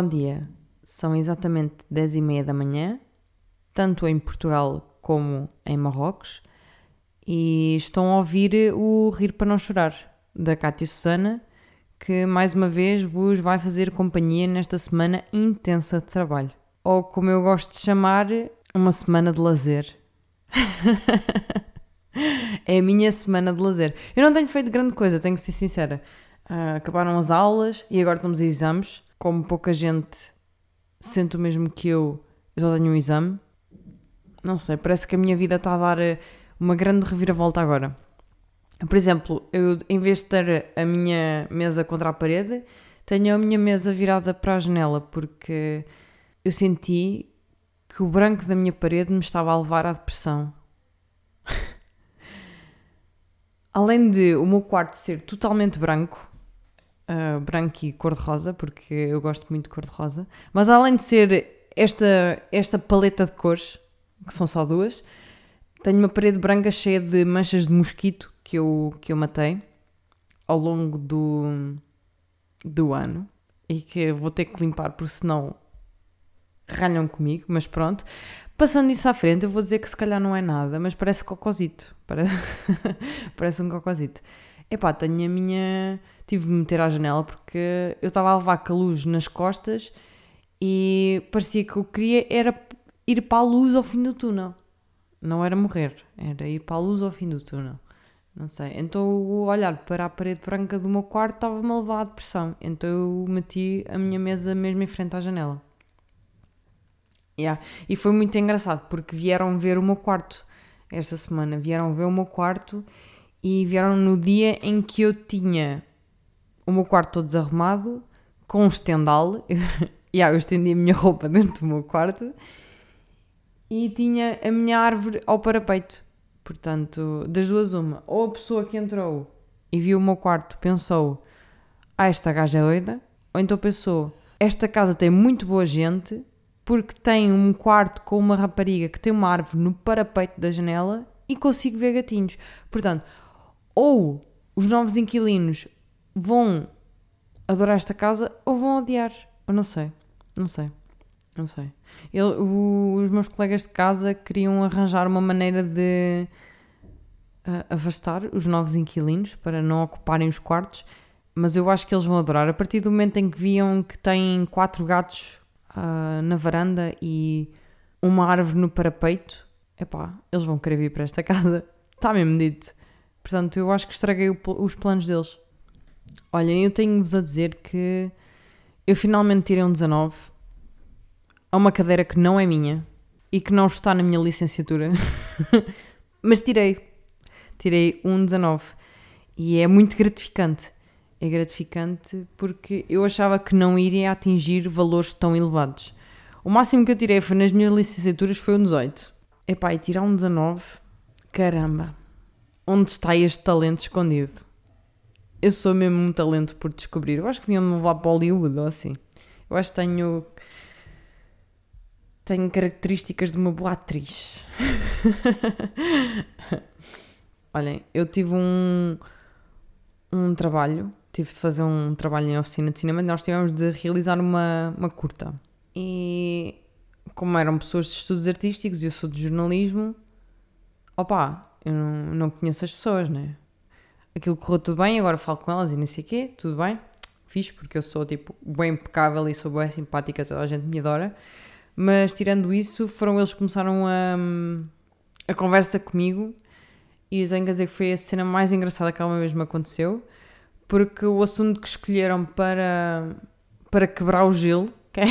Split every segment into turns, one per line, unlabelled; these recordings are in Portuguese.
Bom dia, são exatamente 10 e meia da manhã, tanto em Portugal como em Marrocos, e estão a ouvir o Rir para Não Chorar, da Cátia Susana, que mais uma vez vos vai fazer companhia nesta semana intensa de trabalho. Ou como eu gosto de chamar, uma semana de lazer. é a minha semana de lazer. Eu não tenho feito grande coisa, tenho que ser sincera. Uh, acabaram as aulas e agora estamos a exames. Como pouca gente sente o mesmo que eu, eu só tenho um exame. Não sei, parece que a minha vida está a dar eh, uma grande reviravolta agora. Por exemplo, eu em vez de ter a minha mesa contra a parede, tenho a minha mesa virada para a janela, porque eu senti que o branco da minha parede me estava a levar à depressão. Além de o meu quarto ser totalmente branco, uh, branco e cor-de-rosa, porque eu gosto muito de cor-de-rosa, mas além de ser esta, esta paleta de cores, que são só duas, tenho uma parede branca cheia de manchas de mosquito que eu, que eu matei ao longo do, do ano e que vou ter que limpar porque senão ralham comigo, mas pronto. Passando isso à frente, eu vou dizer que se calhar não é nada, mas parece cocosito. Parece, parece um cocosito. Epá, tenho a minha. Tive de meter à janela porque eu estava a levar com a luz nas costas e parecia que eu queria era ir para a luz ao fim do túnel. Não era morrer, era ir para a luz ao fim do túnel. Não sei. Então, o olhar para a parede branca do meu quarto estava-me a levar à depressão. Então, eu meti a minha mesa mesmo em frente à janela. Yeah. E foi muito engraçado porque vieram ver o meu quarto esta semana. Vieram ver o meu quarto e vieram no dia em que eu tinha o meu quarto todo desarrumado, com um estendal. yeah, eu estendi a minha roupa dentro do meu quarto e tinha a minha árvore ao parapeito. Portanto, das duas, uma. Ou a pessoa que entrou e viu o meu quarto pensou: Ah, esta gaja é doida. Ou então pensou: Esta casa tem muito boa gente porque tem um quarto com uma rapariga que tem uma árvore no parapeito da janela e consigo ver gatinhos. Portanto, ou os novos inquilinos vão adorar esta casa ou vão odiar. Eu não sei. Não sei. Não sei. Os meus colegas de casa queriam arranjar uma maneira de uh, afastar os novos inquilinos para não ocuparem os quartos, mas eu acho que eles vão adorar. A partir do momento em que viam que têm quatro gatos uh, na varanda e uma árvore no parapeito, epá, eles vão querer vir para esta casa. Está mesmo dito. Portanto, eu acho que estraguei os planos deles. Olhem, eu tenho-vos a dizer que eu finalmente tirei um 19 a uma cadeira que não é minha e que não está na minha licenciatura. Mas tirei. Tirei um 19. E é muito gratificante é gratificante porque eu achava que não iria atingir valores tão elevados. O máximo que eu tirei foi nas minhas licenciaturas foi um 18. Epá, e tirar um 19, caramba, onde está este talento escondido? Eu sou mesmo um talento por descobrir. Eu acho que vinha-me levar para Hollywood ou assim. Eu acho que tenho. Tenho características de uma boa atriz. Olhem, eu tive um, um trabalho tive de fazer um trabalho em oficina de cinema nós tivemos de realizar uma, uma curta. E como eram pessoas de estudos artísticos e eu sou de jornalismo, opá, eu não, não conheço as pessoas, né? Aquilo correu tudo bem, agora falo com elas e nem sei o quê, tudo bem, fiz porque eu sou tipo bem impecável e sou bem simpática, toda a gente me adora. Mas tirando isso, foram eles que começaram a, a conversa comigo e tenho que dizer que foi a cena mais engraçada que alguma vez me aconteceu porque o assunto que escolheram para, para quebrar o gelo, que é,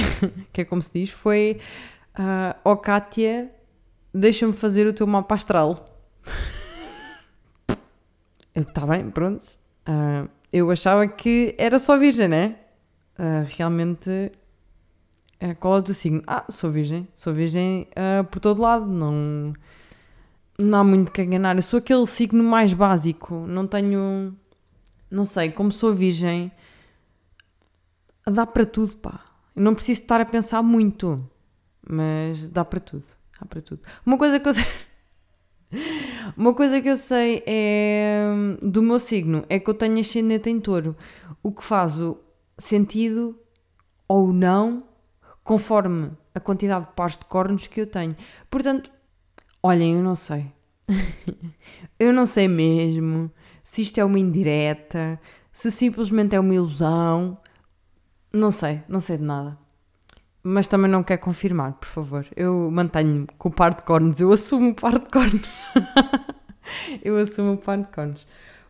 que é como se diz, foi uh, oh Kátia, deixa-me fazer o teu mapa astral. Está bem, pronto. Uh, eu achava que era só virgem, né? Uh, realmente, uh, qual é o teu signo? Ah, sou virgem. Sou virgem uh, por todo lado. Não, não há muito que enganar. Eu sou aquele signo mais básico. Não tenho não sei, como sou virgem, dá para tudo, pá. Eu não preciso estar a pensar muito, mas dá para tudo, dá para tudo. Uma coisa que eu uma coisa que eu sei é do meu signo é que eu tenho ascendente em touro, o que faz o sentido ou não, conforme a quantidade de pares de cornos que eu tenho. Portanto, olhem, eu não sei. eu não sei mesmo se isto é uma indireta, se simplesmente é uma ilusão. Não sei, não sei de nada. Mas também não quero confirmar, por favor. Eu mantenho-me com o par de cornos. Eu assumo o par de cornos. eu assumo o par de cornos.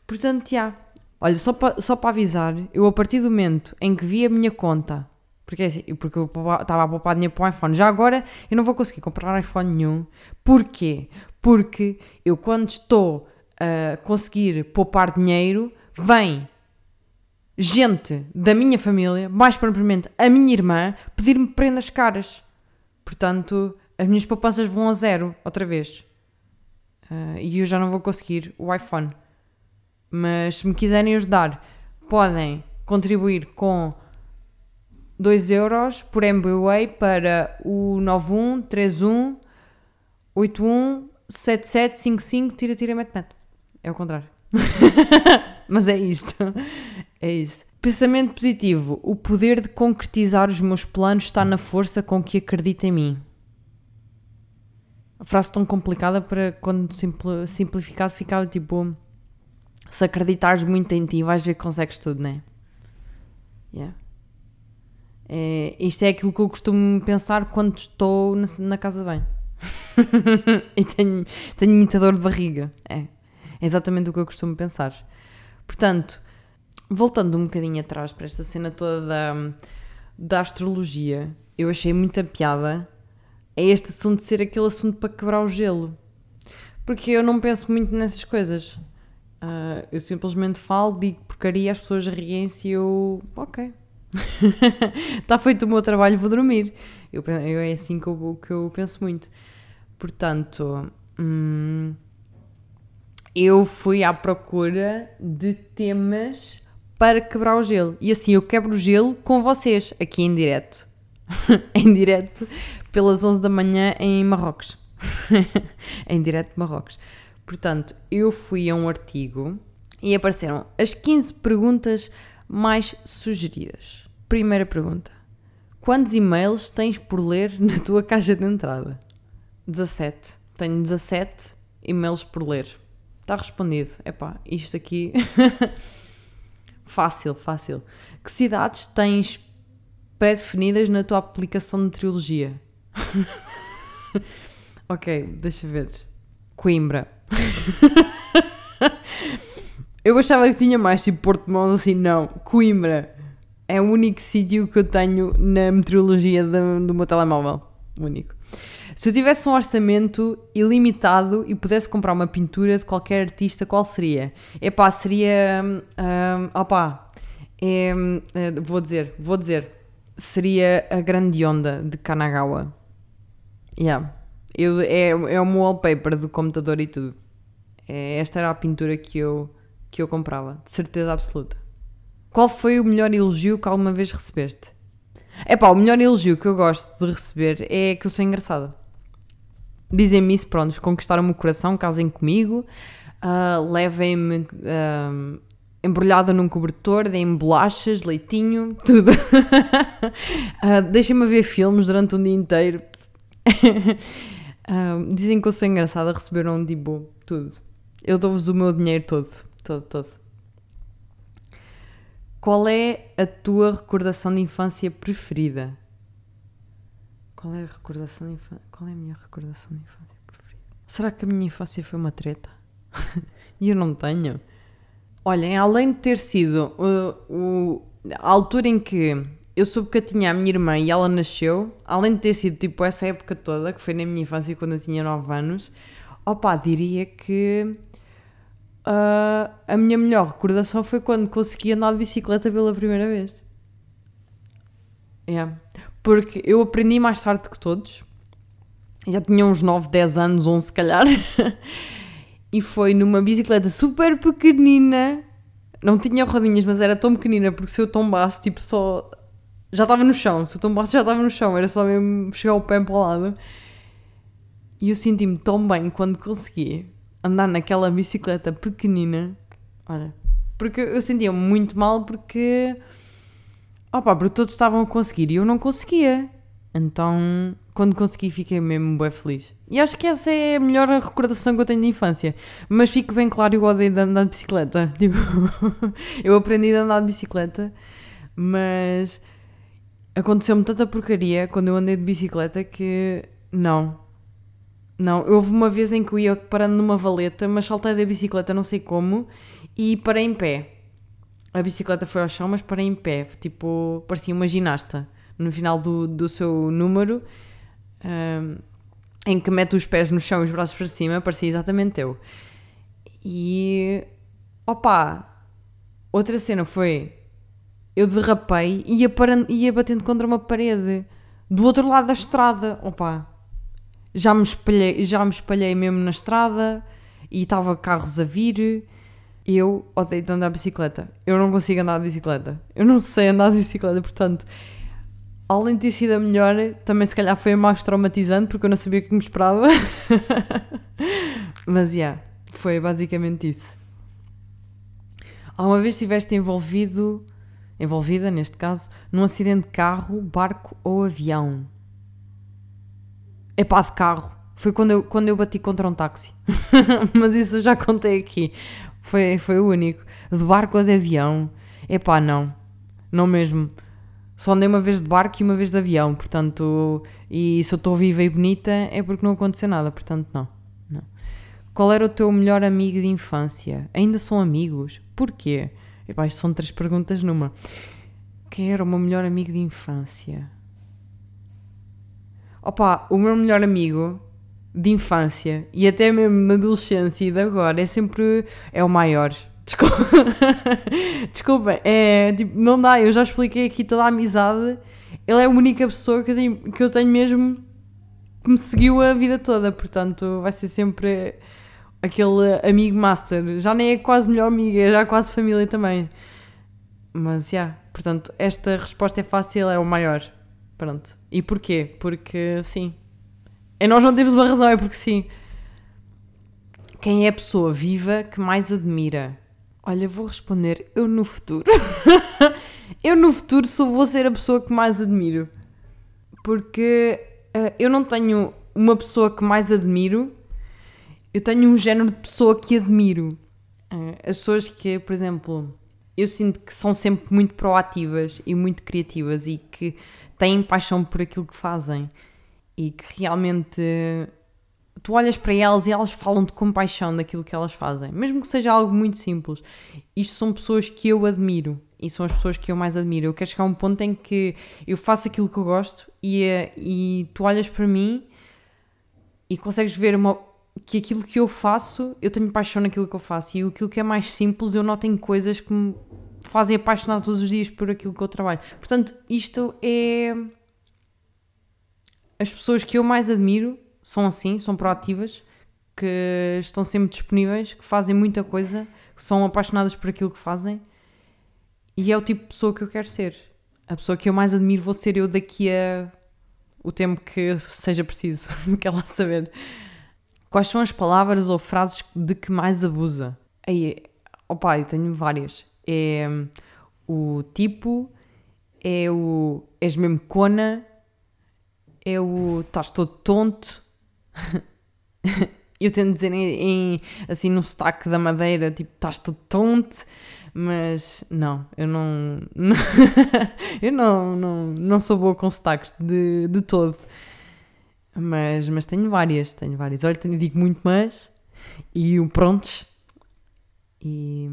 Portanto, já. Olha, só para só avisar, eu a partir do momento em que vi a minha conta, porque, assim, porque eu estava a poupar dinheiro para o iPhone, já agora eu não vou conseguir comprar iPhone nenhum. Porquê? Porque eu quando estou a conseguir poupar dinheiro, vem gente da minha família, mais propriamente a minha irmã, pedir-me prendas caras. Portanto, as minhas poupanças vão a zero outra vez. Uh, e eu já não vou conseguir o iPhone. Mas se me quiserem ajudar, podem contribuir com 2 euros por MBWay para o 9131 81 7755 tira tira mete mete. É o contrário. Mas é isto. É isto. Pensamento positivo. O poder de concretizar os meus planos está na força com que acredito em mim. A frase tão complicada para quando simplificado ficava tipo se acreditares muito em ti, vais ver que consegues tudo, não é? Yeah. É, isto é aquilo que eu costumo pensar quando estou na, na casa de banho. e tenho, tenho muita dor de barriga. É. é exatamente o que eu costumo pensar. Portanto, voltando um bocadinho atrás para esta cena toda da, da astrologia, eu achei muita piada é este assunto ser aquele assunto para quebrar o gelo. Porque eu não penso muito nessas coisas. Uh, eu simplesmente falo, digo porcaria, as pessoas riem-se e eu. Ok. Está feito o meu trabalho, vou dormir. Eu, eu é assim que eu, que eu penso muito. Portanto, hum, eu fui à procura de temas para quebrar o gelo. E assim eu quebro o gelo com vocês, aqui em direto. em direto, pelas 11 da manhã em Marrocos. em direto de Marrocos. Portanto, eu fui a um artigo e apareceram as 15 perguntas mais sugeridas. Primeira pergunta: Quantos e-mails tens por ler na tua caixa de entrada? 17. Tenho 17 e-mails por ler. Está respondido. Epá, isto aqui. fácil, fácil. Que cidades tens pré-definidas na tua aplicação de trilogia? ok, deixa ver. Coimbra. eu achava que tinha mais, tipo Porto Mão, assim, não. Coimbra é o único sítio que eu tenho na meteorologia do, do meu telemóvel. Único. Se eu tivesse um orçamento ilimitado e pudesse comprar uma pintura de qualquer artista, qual seria? Epá, seria. Um, opá, é, vou dizer, vou dizer. Seria a Grande Onda de Kanagawa. Yeah. Eu, é, é meu wallpaper do computador e tudo. É, esta era a pintura que eu, que eu comprava, de certeza absoluta. Qual foi o melhor elogio que alguma vez recebeste? É pá, o melhor elogio que eu gosto de receber é que eu sou engraçada. Dizem-me isso, pronto, conquistaram-me o coração, casem comigo, uh, levem-me uh, embrulhada num cobertor, deem-me bolachas, leitinho, tudo. uh, Deixem-me ver filmes durante um dia inteiro. Uh, dizem que eu sou engraçada, receberam tipo tudo. Eu dou-vos o meu dinheiro todo, todo, todo. Qual é a tua recordação de infância preferida? Qual é a recordação de infância? Qual é a minha recordação de infância preferida? Será que a minha infância foi uma treta? e eu não tenho. Olhem, além de ter sido uh, uh, a altura em que eu soube que eu tinha a minha irmã e ela nasceu, além de ter sido tipo essa época toda, que foi na minha infância quando eu tinha 9 anos, opá, diria que uh, a minha melhor recordação foi quando consegui andar de bicicleta pela primeira vez. Yeah. Porque eu aprendi mais tarde que todos, já tinha uns 9, 10 anos, 11 se calhar, e foi numa bicicleta super pequenina. Não tinha rodinhas, mas era tão pequenina porque se eu tombasse, tipo, só já estava no chão. Se eu tombasse, já estava no chão. Era só mesmo chegar o pé para o lado. E eu senti-me tão bem quando consegui andar naquela bicicleta pequenina. Olha, porque eu sentia-me muito mal porque Opa, porque todos estavam a conseguir e eu não conseguia. Então, quando consegui, fiquei mesmo bem feliz. E acho que essa é a melhor recordação que eu tenho de infância. Mas fico bem claro, eu odeio de andar de bicicleta. Tipo, eu aprendi a andar de bicicleta, mas aconteceu-me tanta porcaria quando eu andei de bicicleta que não. Não, houve uma vez em que eu ia parando numa valeta, mas saltei da bicicleta, não sei como, e parei em pé. A bicicleta foi ao chão, mas parei em pé. Tipo, parecia uma ginasta no final do, do seu número, um, em que mete os pés no chão e os braços para cima, parecia exatamente eu. E opa, outra cena foi eu derrapei e ia, ia batendo contra uma parede do outro lado da estrada. Opa, já me espalhei, já me espalhei mesmo na estrada e estava carros a vir. Eu odeio de andar de bicicleta. Eu não consigo andar de bicicleta. Eu não sei andar de bicicleta, portanto, além de ter sido a melhor, também se calhar foi a mais traumatizante porque eu não sabia o que me esperava. Mas, yeah, foi basicamente isso. Alguma vez estiveste envolvido, envolvida neste caso, num acidente de carro, barco ou avião? É pá, de carro. Foi quando eu, quando eu bati contra um táxi. Mas isso eu já contei aqui. Foi, foi o único. De barco ou de avião? É pá, não. Não mesmo. Só andei uma vez de barco e uma vez de avião, portanto, e se eu estou viva e bonita é porque não aconteceu nada, portanto, não, não. Qual era o teu melhor amigo de infância? Ainda são amigos? Porquê? Epá, isto são três perguntas numa. Quem era o meu melhor amigo de infância? Opa, o meu melhor amigo de infância e até mesmo na adolescência e de agora é sempre é o maior. Desculpa, Desculpa é tipo, não dá, eu já expliquei aqui toda a amizade. Ele é a única pessoa que eu tenho, que eu tenho mesmo que me seguiu a vida toda, portanto vai ser sempre aquele amigo master. Já nem é quase melhor amiga, é já quase família também. Mas já, yeah, portanto, esta resposta é fácil, é o maior. Pronto. E porquê? Porque sim. E nós não temos uma razão, é porque sim. Quem é a pessoa viva que mais admira? Olha, vou responder eu no futuro. eu no futuro sou, vou ser a pessoa que mais admiro. Porque uh, eu não tenho uma pessoa que mais admiro, eu tenho um género de pessoa que admiro. Uh, as pessoas que, por exemplo, eu sinto que são sempre muito proativas e muito criativas e que têm paixão por aquilo que fazem e que realmente tu olhas para elas e elas falam-te com paixão daquilo que elas fazem, mesmo que seja algo muito simples. Isto são pessoas que eu admiro e são as pessoas que eu mais admiro. Eu quero chegar a um ponto em que eu faço aquilo que eu gosto e, e tu olhas para mim e consegues ver uma, que aquilo que eu faço, eu tenho paixão naquilo que eu faço e aquilo que é mais simples, eu noto em coisas que me fazem apaixonar todos os dias por aquilo que eu trabalho. Portanto, isto é. As pessoas que eu mais admiro são assim, são proativas, que estão sempre disponíveis, que fazem muita coisa, que são apaixonadas por aquilo que fazem. E é o tipo de pessoa que eu quero ser. A pessoa que eu mais admiro vou ser eu daqui a o tempo que seja preciso. Quer lá saber. Quais são as palavras ou frases de que mais abusa? Aí, opa, eu tenho várias. É o tipo, é o és mesmo cona, é o estás todo tonto, eu tento dizer em, em, assim no sotaque da madeira, tipo, estás todo tonto, mas não, eu não, não eu não, não, não sou boa com sotaques de, de todo. Mas, mas tenho várias, tenho várias. Olha, tenho, digo muito mas e o prontos e,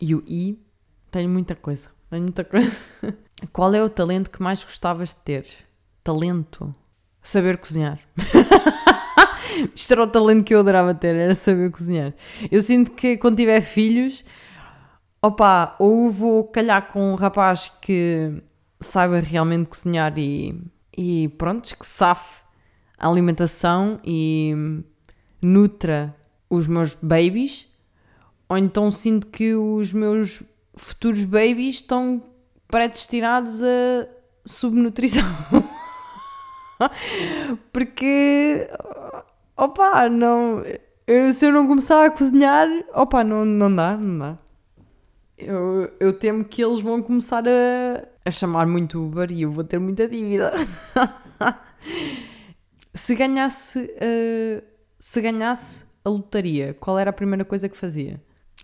e o i. Tenho muita coisa, tenho muita coisa. Qual é o talento que mais gostavas de ter? Talento? Saber cozinhar. Isto era o talento que eu adorava ter, era saber cozinhar. Eu sinto que quando tiver filhos, opa, ou vou calhar com um rapaz que saiba realmente cozinhar e, e pronto, que safe a alimentação e nutra os meus babies, ou então sinto que os meus futuros babies estão predestinados a subnutrição. Porque, opa, não. Eu, se eu não começar a cozinhar, opa, não, não dá, não dá. Eu, eu temo que eles vão começar a, a chamar muito Uber e eu vou ter muita dívida. se ganhasse, uh, se ganhasse a lotaria, qual era a primeira coisa que fazia?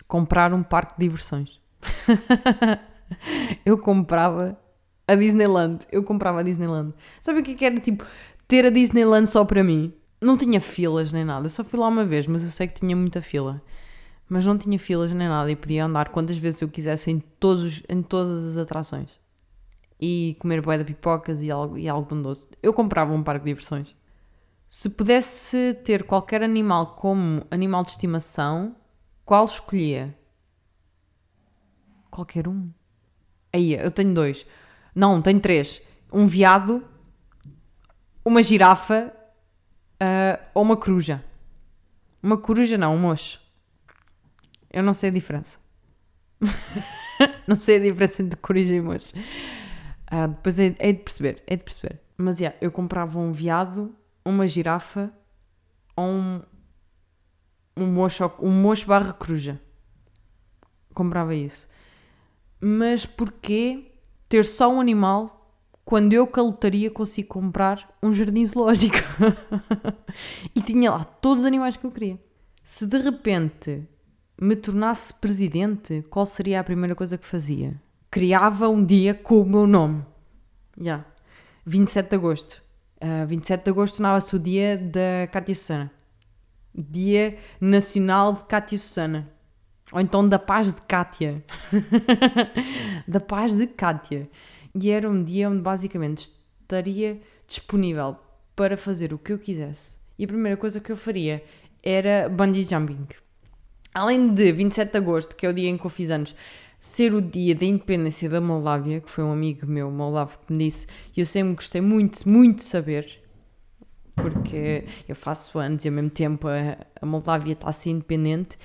Comprar um parque de diversões. eu comprava a Disneyland. Eu comprava a Disneyland. Sabe o que, é que era tipo ter a Disneyland só para mim? Não tinha filas nem nada. Eu só fui lá uma vez, mas eu sei que tinha muita fila. Mas não tinha filas nem nada e podia andar quantas vezes eu quisesse em, todos, em todas as atrações. E comer boé de pipocas e, algo, e algodão doce. Eu comprava um parque de diversões. Se pudesse ter qualquer animal como animal de estimação, qual escolhia? Qualquer um. Aí, eu tenho dois. Não, tenho três. Um veado, uma girafa uh, ou uma coruja. Uma coruja não, um mocho. Eu não sei a diferença. não sei a diferença entre coruja e mocho. Uh, depois é, é, de perceber, é de perceber. Mas, yeah, eu comprava um veado, uma girafa ou um, um mocho, um mocho barra coruja. Comprava isso. Mas porquê ter só um animal quando eu que a lotaria consigo comprar um jardim zoológico? e tinha lá todos os animais que eu queria. Se de repente me tornasse presidente, qual seria a primeira coisa que fazia? Criava um dia com o meu nome. Já. Yeah. 27 de agosto. Uh, ah, 27 de agosto tornava-se o dia da Cátia Susana. Dia Nacional de Cátia Susana. Ou então da paz de Kátia. da paz de Kátia. E era um dia onde basicamente estaria disponível para fazer o que eu quisesse. E a primeira coisa que eu faria era bungee jumping. Além de 27 de agosto, que é o dia em que eu fiz anos, ser o dia da independência da Moldávia, que foi um amigo meu, moldavo, que me disse, e eu sempre gostei muito, muito de saber, porque eu faço anos e ao mesmo tempo a, a Moldávia está a ser independente,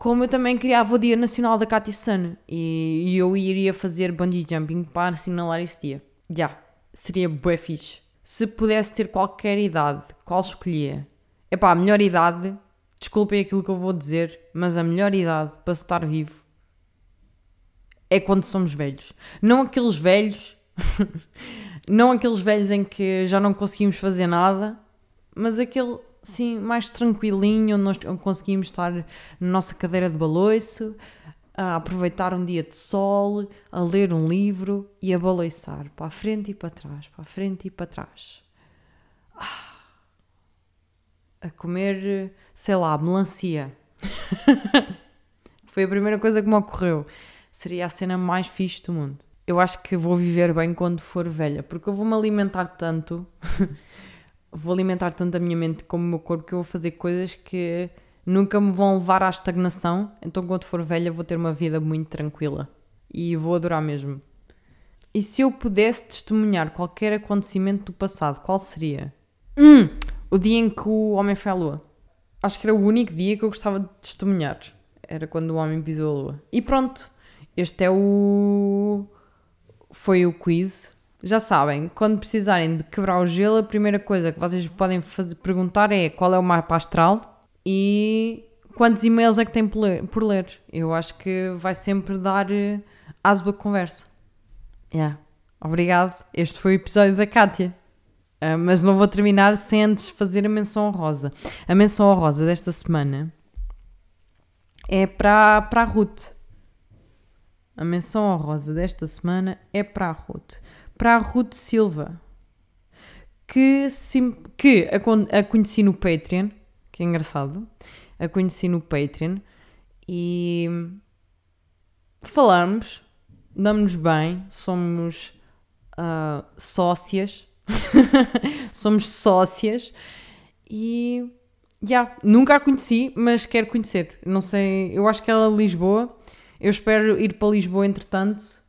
como eu também criava o Dia Nacional da Cátia Sana e, e, eu iria fazer bungee jumping para assinalar esse dia. Já, yeah, seria bué fixe. Se pudesse ter qualquer idade, qual escolhia? Epá, a melhor idade, desculpem aquilo que eu vou dizer, mas a melhor idade para estar vivo é quando somos velhos. Não aqueles velhos, não aqueles velhos em que já não conseguimos fazer nada, mas aquele assim, mais tranquilinho, onde nós conseguimos estar na nossa cadeira de baloiço, a aproveitar um dia de sol, a ler um livro e a baloiçar para a frente e para trás, para a frente e para trás. Ah, a comer, sei lá, melancia. Foi a primeira coisa que me ocorreu. Seria a cena mais fixe do mundo. Eu acho que vou viver bem quando for velha, porque eu vou-me alimentar tanto vou alimentar tanto a minha mente como o meu corpo que eu vou fazer coisas que nunca me vão levar à estagnação. Então, quando for velha, vou ter uma vida muito tranquila e vou adorar mesmo. E se eu pudesse testemunhar qualquer acontecimento do passado, qual seria? Hum, o dia em que o homem foi à lua. Acho que era o único dia que eu gostava de testemunhar. Era quando o homem pisou a lua. E pronto, este é o. Foi o quiz já sabem, quando precisarem de quebrar o gelo, a primeira coisa que vocês podem fazer, perguntar é qual é o mapa astral e quantos e-mails é que têm por ler. Por ler. Eu acho que vai sempre dar uh, aso a conversa. Yeah. Obrigado. Este foi o episódio da Kátia. Uh, mas não vou terminar sem antes fazer a menção honrosa. A menção honrosa desta semana é para a Ruth. A menção honrosa desta semana é para a Ruth para a Ruth Silva, que, sim, que a, a conheci no Patreon, que é engraçado, a conheci no Patreon e falamos, damos-nos bem, somos uh, sócias, somos sócias e já, yeah, nunca a conheci, mas quero conhecer. Não sei, eu acho que ela é Lisboa. Eu espero ir para Lisboa entretanto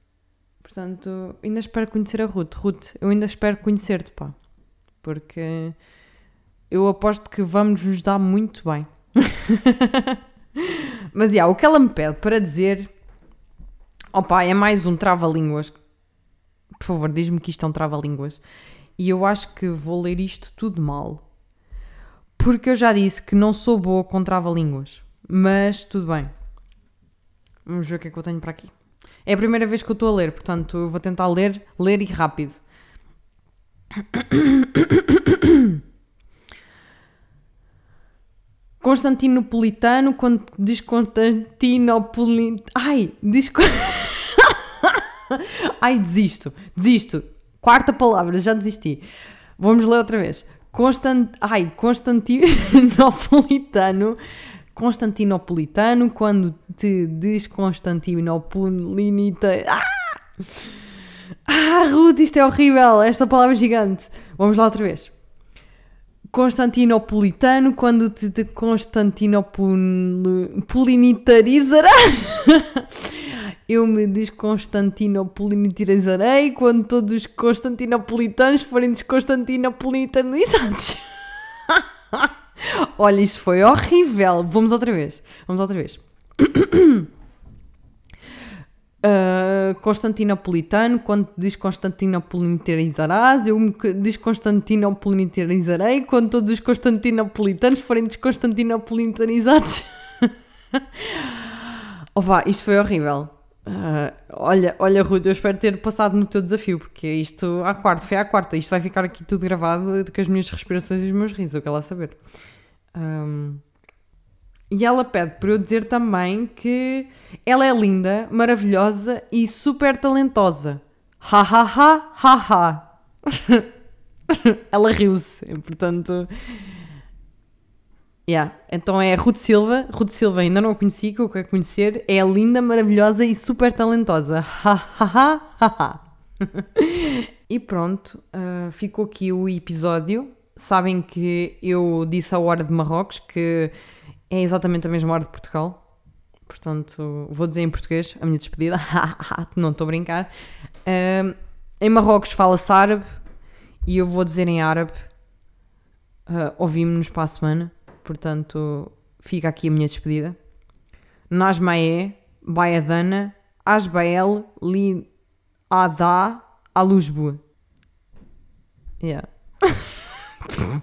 Portanto, ainda espero conhecer a Ruth. Ruth, eu ainda espero conhecer-te, pá. Porque eu aposto que vamos nos dar muito bem. Mas, yeah, o que ela me pede para dizer... Opa, é mais um trava-línguas. Por favor, diz-me que isto é um trava-línguas. E eu acho que vou ler isto tudo mal. Porque eu já disse que não sou boa com trava-línguas. Mas tudo bem. Vamos ver o que é que eu tenho para aqui. É a primeira vez que eu estou a ler, portanto eu vou tentar ler, ler e rápido. Constantinopolitano, quando diz Constantinopolitano. Ai, diz. Ai, desisto, desisto. Quarta palavra, já desisti. Vamos ler outra vez. Constant... Ai, Constantinopolitano. Constantinopolitano, quando te diz Constantinopolita. Ah! ah, Ruth, isto é horrível. Esta palavra é gigante. Vamos lá outra vez. Constantinopolitano, quando te, te Constantinopolitarizarás. Eu me desconstantinopolitarizarei quando todos os constantinopolitanos forem desconstantinopolitanizados. Olha, isto foi horrível. Vamos outra vez. Vamos outra vez. Uh, Constantinopolitano, quando diz Constantinopolitarizarás, eu me diz Constantinopolitarizarei quando todos os Constantinopolitanos forem desconstantinopolitanizados. Opa, isto foi horrível. Uh, olha, olha, Ruth, eu espero ter passado no teu desafio, porque isto à quarta, foi à quarta. Isto vai ficar aqui tudo gravado com as minhas respirações e os meus risos, eu quero lá saber. Um, e ela pede para eu dizer também que ela é linda, maravilhosa e super talentosa. Ha ha ha ha ha. ela riu-se, portanto. Yeah. Então é Ruth Silva. Ruth Silva ainda não a conheci, que eu quero conhecer. É linda, maravilhosa e super talentosa. Ha ha ha ha ha. e pronto, uh, ficou aqui o episódio. Sabem que eu disse a hora de Marrocos que é exatamente a mesma hora de Portugal. Portanto, vou dizer em português a minha despedida. Não estou a brincar. Um, em Marrocos fala-se árabe e eu vou dizer em árabe. Uh, Ouvimos-nos para a semana. Portanto, fica aqui a minha despedida. Nasmaé, Baiadana, Asbael, Li Adá, Alusbu. Yeah. Hm?